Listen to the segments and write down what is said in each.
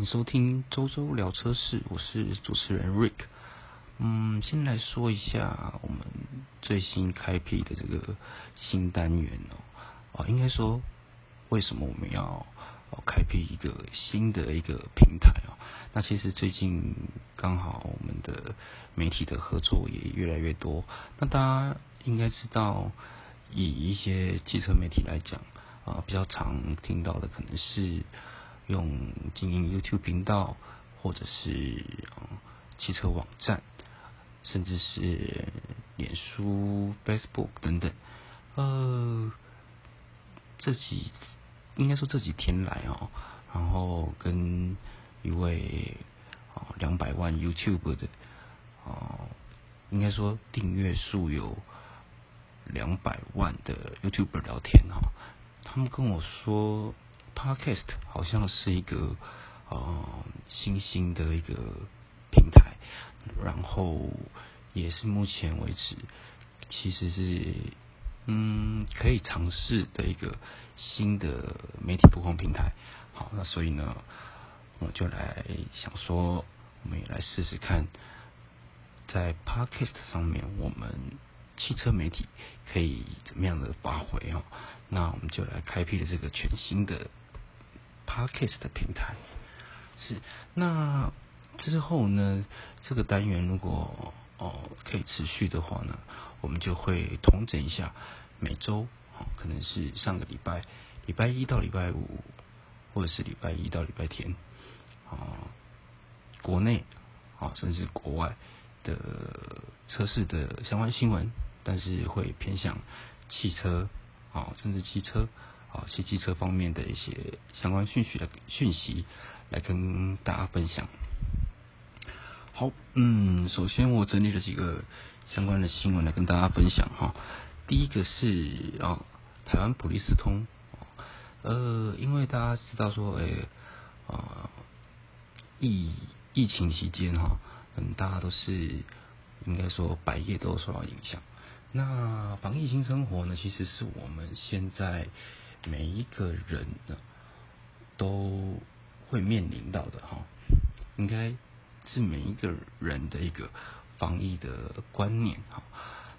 迎收听周周聊车事，我是主持人 Rick。嗯，先来说一下我们最新开辟的这个新单元哦，啊，应该说为什么我们要开辟一个新的一个平台哦？那其实最近刚好我们的媒体的合作也越来越多。那大家应该知道，以一些汽车媒体来讲啊，比较常听到的可能是用经营 YouTube 频道，或者是汽车网站。甚至是脸书、Facebook 等等，呃，这几应该说这几天来哦，然后跟一位哦两百万 YouTube 的哦，应该说订阅数有两百万的 YouTuber 聊天哈，他们跟我说，Podcast 好像是一个呃新兴的一个平台。然后也是目前为止，其实是嗯可以尝试的一个新的媒体播放平台。好，那所以呢，我就来想说，我们也来试试看，在 Podcast 上面，我们汽车媒体可以怎么样的发挥哦？那我们就来开辟了这个全新的 Podcast 的平台。是那。之后呢，这个单元如果哦可以持续的话呢，我们就会统整一下每周哦，可能是上个礼拜礼拜一到礼拜五，或者是礼拜一到礼拜天啊，国内啊甚至国外的车市的相关新闻，但是会偏向汽车啊，甚至汽车啊，汽汽车方面的一些相关讯息的讯息来跟大家分享。好，嗯，首先我整理了几个相关的新闻来跟大家分享哈。第一个是啊，台湾普利司通，呃，因为大家知道说，哎，啊，疫疫情期间哈，嗯，大家都是应该说百业都受到影响。那防疫新生活呢，其实是我们现在每一个人呢都会面临到的哈，应该。是每一个人的一个防疫的观念哈。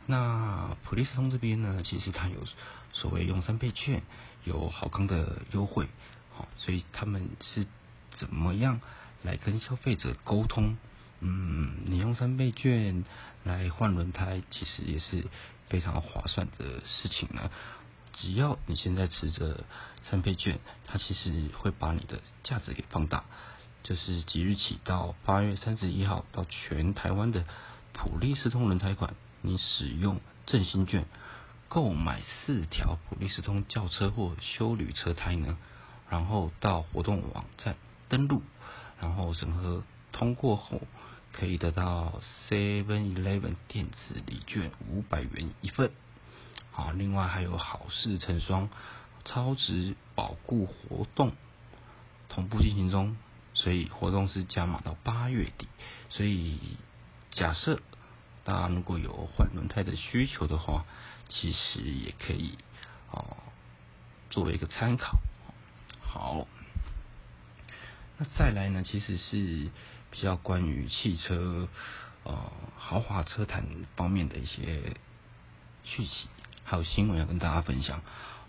那普利司通这边呢，其实它有所谓用三倍券，有好康的优惠，好，所以他们是怎么样来跟消费者沟通？嗯，你用三倍券来换轮胎，其实也是非常划算的事情呢。只要你现在持着三倍券，它其实会把你的价值给放大。就是即日起到八月三十一号，到全台湾的普利司通轮胎馆，你使用振兴券购买四条普利司通轿车或修旅车胎呢，然后到活动网站登录，然后审核通过后，可以得到 Seven Eleven 电子礼券五百元一份。好，另外还有好事成双超值保固活动同步进行中。所以活动是加码到八月底，所以假设大家如果有换轮胎的需求的话，其实也可以哦作为一个参考。好，那再来呢，其实是比较关于汽车呃豪华车坛方面的一些讯息，还有新闻要跟大家分享。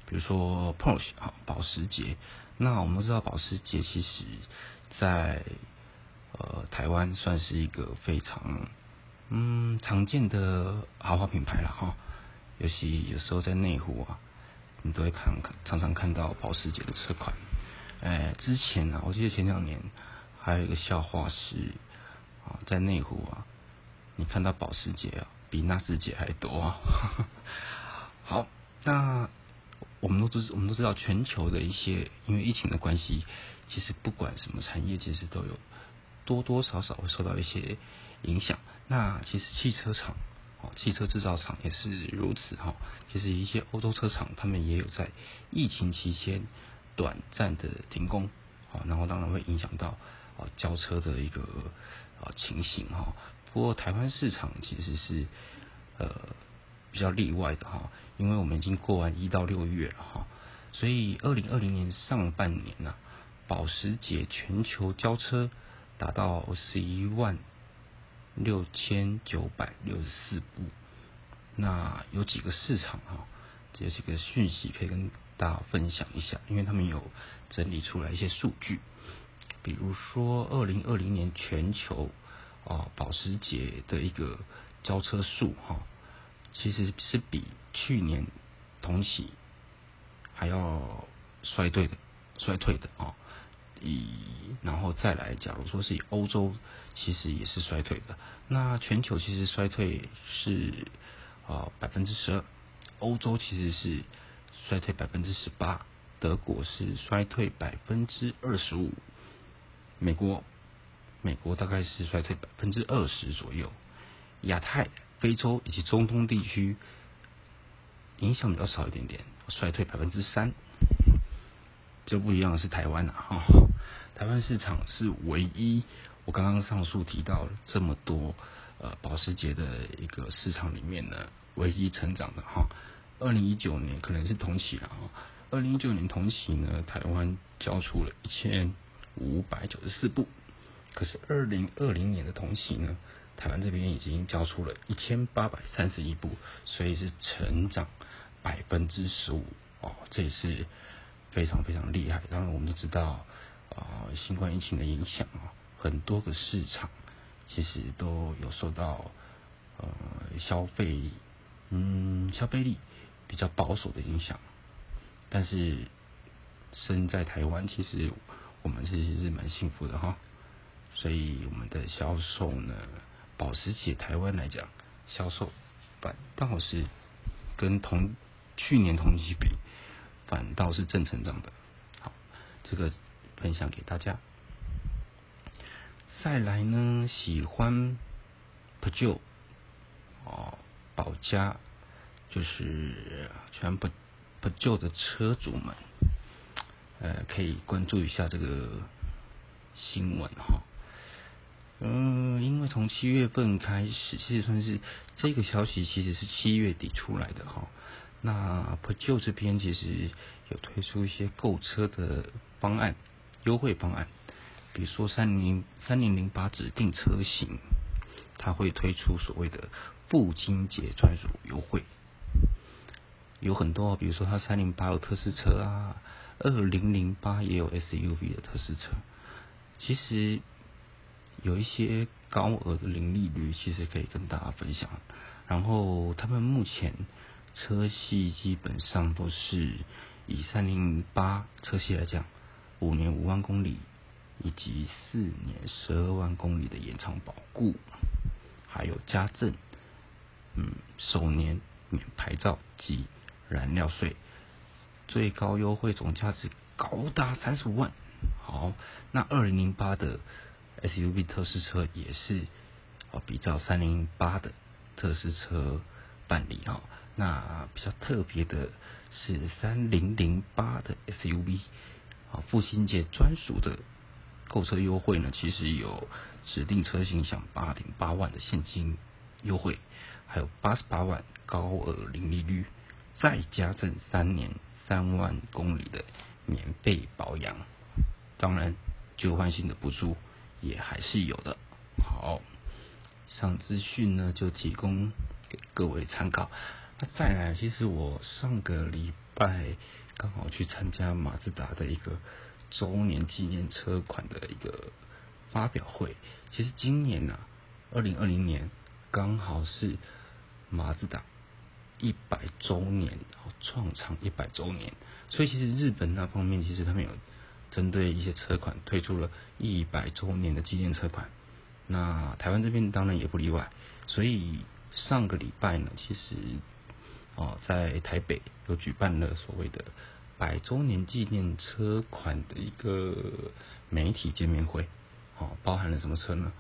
比如说 Porsche 啊保时捷，那我们都知道保时捷其实。在呃台湾算是一个非常嗯常见的豪华品牌了哈，尤其有时候在内湖啊，你都会看常常看到保时捷的车款。哎，之前呢，我记得前两年还有一个笑话是啊，在内湖啊，你看到保时捷啊，比纳智捷还多。好，那我们都知我们都知道全球的一些因为疫情的关系。其实不管什么产业，其实都有多多少少会受到一些影响。那其实汽车厂，哦，汽车制造厂也是如此哈。其实一些欧洲车厂，他们也有在疫情期间短暂的停工，啊，然后当然会影响到啊交车的一个啊情形哈。不过台湾市场其实是呃比较例外的哈，因为我们已经过完一到六月了哈，所以二零二零年上半年呢。保时捷全球交车达到十一万六千九百六十四部。那有几个市场哈，这几个讯息可以跟大家分享一下，因为他们有整理出来一些数据，比如说二零二零年全球啊保时捷的一个交车数哈，其实是比去年同期还要衰退的，衰退的啊。以然后再来，假如说是以欧洲，其实也是衰退的。那全球其实衰退是。啊，百分之十二，欧洲其实是衰退百分之十八，德国是衰退百分之二十五，美国美国大概是衰退百分之二十左右，亚太、非洲以及中东地区影响比较少一点点，衰退百分之三。就不一样的是台湾啊，哈，台湾市场是唯一，我刚刚上述提到了这么多。呃，保时捷的一个市场里面呢，唯一成长的哈，二零一九年可能是同期了哈，二零一九年同期呢，台湾交出了一千五百九十四部，可是二零二零年的同期呢，台湾这边已经交出了一千八百三十一部，所以是成长百分之十五哦，这也是非常非常厉害。当然，我们都知道啊，新冠疫情的影响啊，很多个市场。其实都有受到呃消费嗯消费力比较保守的影响，但是身在台湾，其实我们其实是蛮幸福的哈。所以我们的销售呢，保时捷台湾来讲，销售反倒是跟同去年同期比，反倒是正成长的。好，这个分享给大家。再来呢，喜欢 Peugeot 哦，保家就是全部 Peugeot 的车主们，呃，可以关注一下这个新闻哈。嗯，因为从七月份开始，其实算是这个消息其实是七月底出来的哈。那普旧这边其实有推出一些购车的方案，优惠方案。比如说三零三零零八指定车型，它会推出所谓的父亲节专属优惠，有很多，比如说它三零八有特试车啊，二零零八也有 SUV 的特试车，其实有一些高额的零利率，其实可以跟大家分享。然后他们目前车系基本上都是以三零八车系来讲，五年五万公里。以及四年十二万公里的延长保固，还有加赠，嗯，首年免牌照及燃料税，最高优惠总价值高达三十五万。好，那二零零八的 SUV 特试车也是哦，比照三零八的特试车办理哦。那比较特别的是三零零八的 SUV 啊，父亲节专属的。购车优惠呢，其实有指定车型享八点八万的现金优惠，还有八十八万高额零利率，再加赠三年三万公里的免费保养，当然旧换新的补助也还是有的。好，上资讯呢就提供给各位参考。那再来，其实我上个礼拜刚好去参加马自达的一个。周年纪念车款的一个发表会，其实今年呢，二零二零年刚好是马自达一百周年，创厂一百周年，所以其实日本那方面其实他们有针对一些车款推出了一百周年的纪念车款，那台湾这边当然也不例外，所以上个礼拜呢，其实哦在台北有举办了所谓的。百周年纪念车款的一个媒体见面会，哦，包含了什么车呢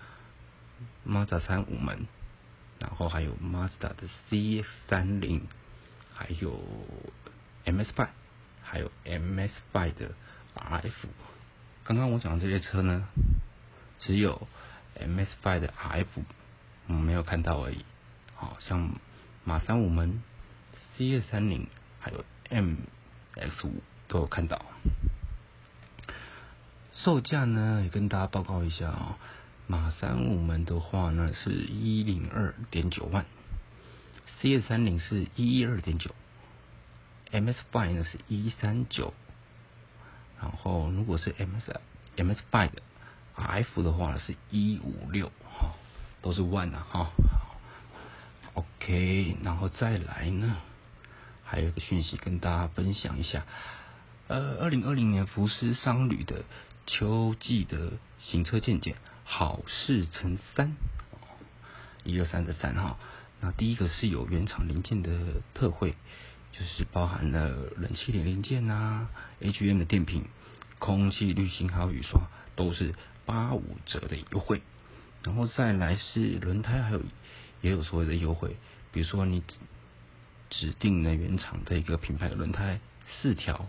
？Mazda 三五门，然后还有 Mazda 的 C 三零，还有 MS Five，还有 MS Five 的 RF。刚刚我讲的这些车呢，只有 MS Five 的 RF 我没有看到而已。好像马三五门、CX 三零，还有 M。X 五都有看到，售价呢也跟大家报告一下哦。马三五门的话呢是一零二点九万，C 二三零是一一二点九，MS Five 呢是一三九，然后如果是 MS MS Five 的 F 的话呢是一五六哈，都是万啊哈。OK，然后再来呢，还有个讯息跟大家分享一下，呃，二零二零年福斯商旅的秋季的行车见解。好事成三，一二三的三哈。那第一个是有原厂零件的特惠，就是包含了冷气的零件呐，H M 的电瓶、空气滤芯还有雨刷，都是八五折的优惠。然后再来是轮胎，还有也有所谓的优惠，比如说你指定的原厂的一个品牌的轮胎四条，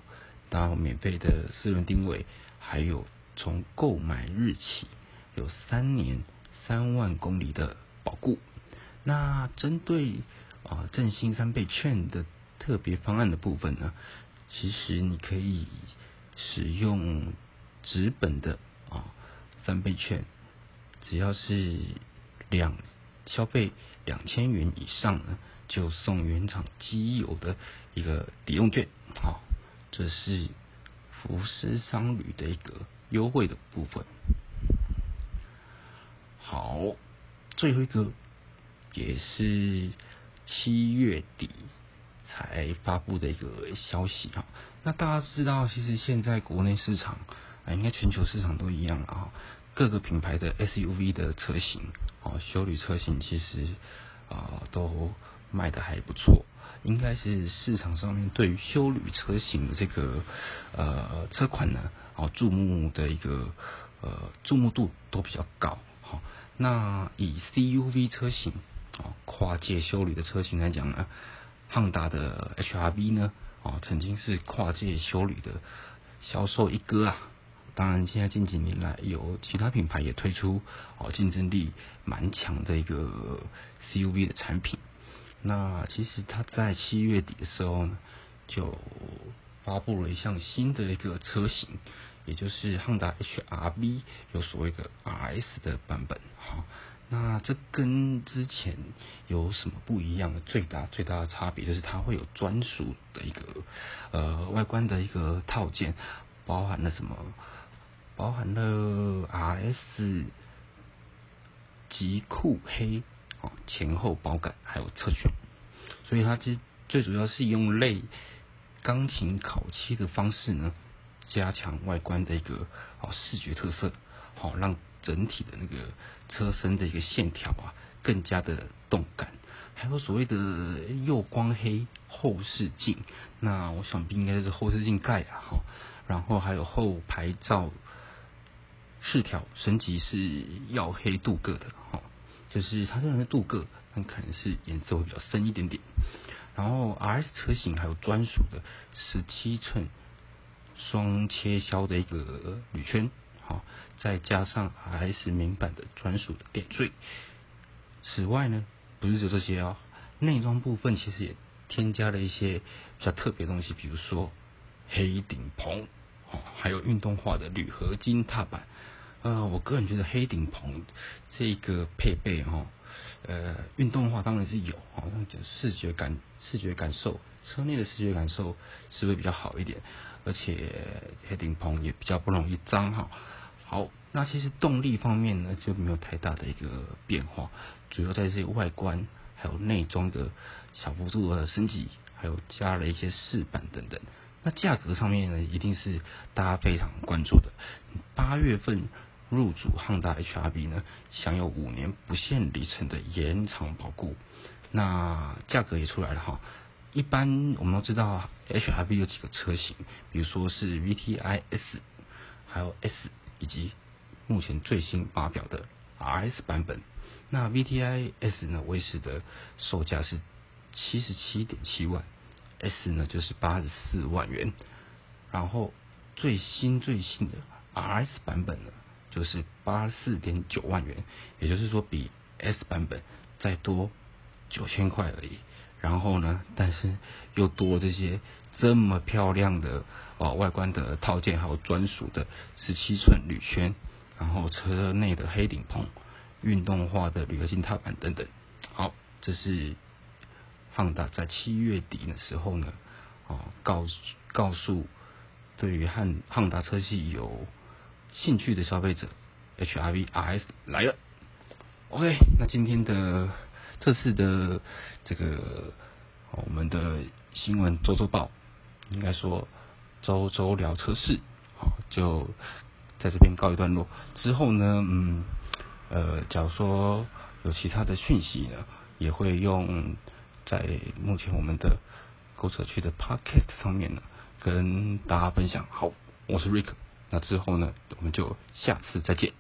到免费的四轮定位，还有从购买日起。有三年三万公里的保固。那针对啊振兴三倍券的特别方案的部分呢，其实你可以使用纸本的啊三倍券，只要是两消费两千元以上呢，就送原厂机油的一个抵用券。好，这是福斯商旅的一个优惠的部分。好，最后一个也是七月底才发布的一个消息啊。那大家知道，其实现在国内市场啊，应该全球市场都一样啊。各个品牌的 SUV 的车型啊，修旅车型其实啊都卖的还不错。应该是市场上面对于修旅车型的这个呃车款呢，哦注目的一个呃注目度都比较高。好那以 CUV 车型啊，跨界修旅的车型来讲呢，汉达的 HRV 呢，啊，曾经是跨界修旅的销售一哥啊。当然，现在近几年来，有其他品牌也推出哦，竞争力蛮强的一个 CUV 的产品。那其实它在七月底的时候呢，就发布了一项新的一个车型。也就是汉达 HRV 有所谓的 RS 的版本，好，那这跟之前有什么不一样的？最大最大的差别就是它会有专属的一个呃外观的一个套件，包含了什么？包含了 RS 极酷黑哦前后包杆还有侧圈，所以它其实最主要是用类钢琴烤漆的方式呢。加强外观的一个哦视觉特色，好让整体的那个车身的一个线条啊更加的动感。还有所谓的右光黑后视镜，那我想必应该是后视镜盖啊哈。然后还有后排照饰条升级是曜黑镀铬的哈，就是它虽然是镀铬，但可能是颜色会比较深一点点。然后 R S 车型还有专属的十七寸。双切削的一个铝圈，再加上 S 明版的专属的点缀。此外呢，不是就这些哦，内装部分其实也添加了一些比较特别的东西，比如说黑顶棚，哦，还有运动化的铝合金踏板。呃，我个人觉得黑顶棚这个配备哈，呃，运动化当然是有，好像就视觉感、视觉感受，车内的视觉感受是会比较好一点。而且黑顶棚也比较不容易脏哈。好，那其实动力方面呢就没有太大的一个变化，主要在这些外观还有内装的小幅度的升级，还有加了一些饰板等等。那价格上面呢，一定是大家非常关注的。八月份入主汉达 HRV 呢，享有五年不限里程的延长保固，那价格也出来了哈。一般我们都知道，HRV 有几个车型，比如说是 VTI S，还有 S，以及目前最新发表的 RS 版本。那 VTI S 呢，威士的售价是七十七点七万，S 呢就是八十四万元。然后最新最新的 RS 版本呢，就是八十四点九万元，也就是说比 S 版本再多九千块而已。然后呢，但是又多这些这么漂亮的哦外观的套件，还有专属的十七寸铝圈，然后车内的黑顶棚、运动化的铝合金踏板等等。好，这是放大在七月底的时候呢，哦告告诉对于汉汉达车系有兴趣的消费者，HRV RS 来了。OK，那今天的这次的这个我们的新闻周周报，应该说周周聊车市，好就在这边告一段落。之后呢，嗯呃，假如说有其他的讯息呢，也会用在目前我们的购车区的 Podcast 上面呢，跟大家分享。好，我是 Rick，那之后呢，我们就下次再见。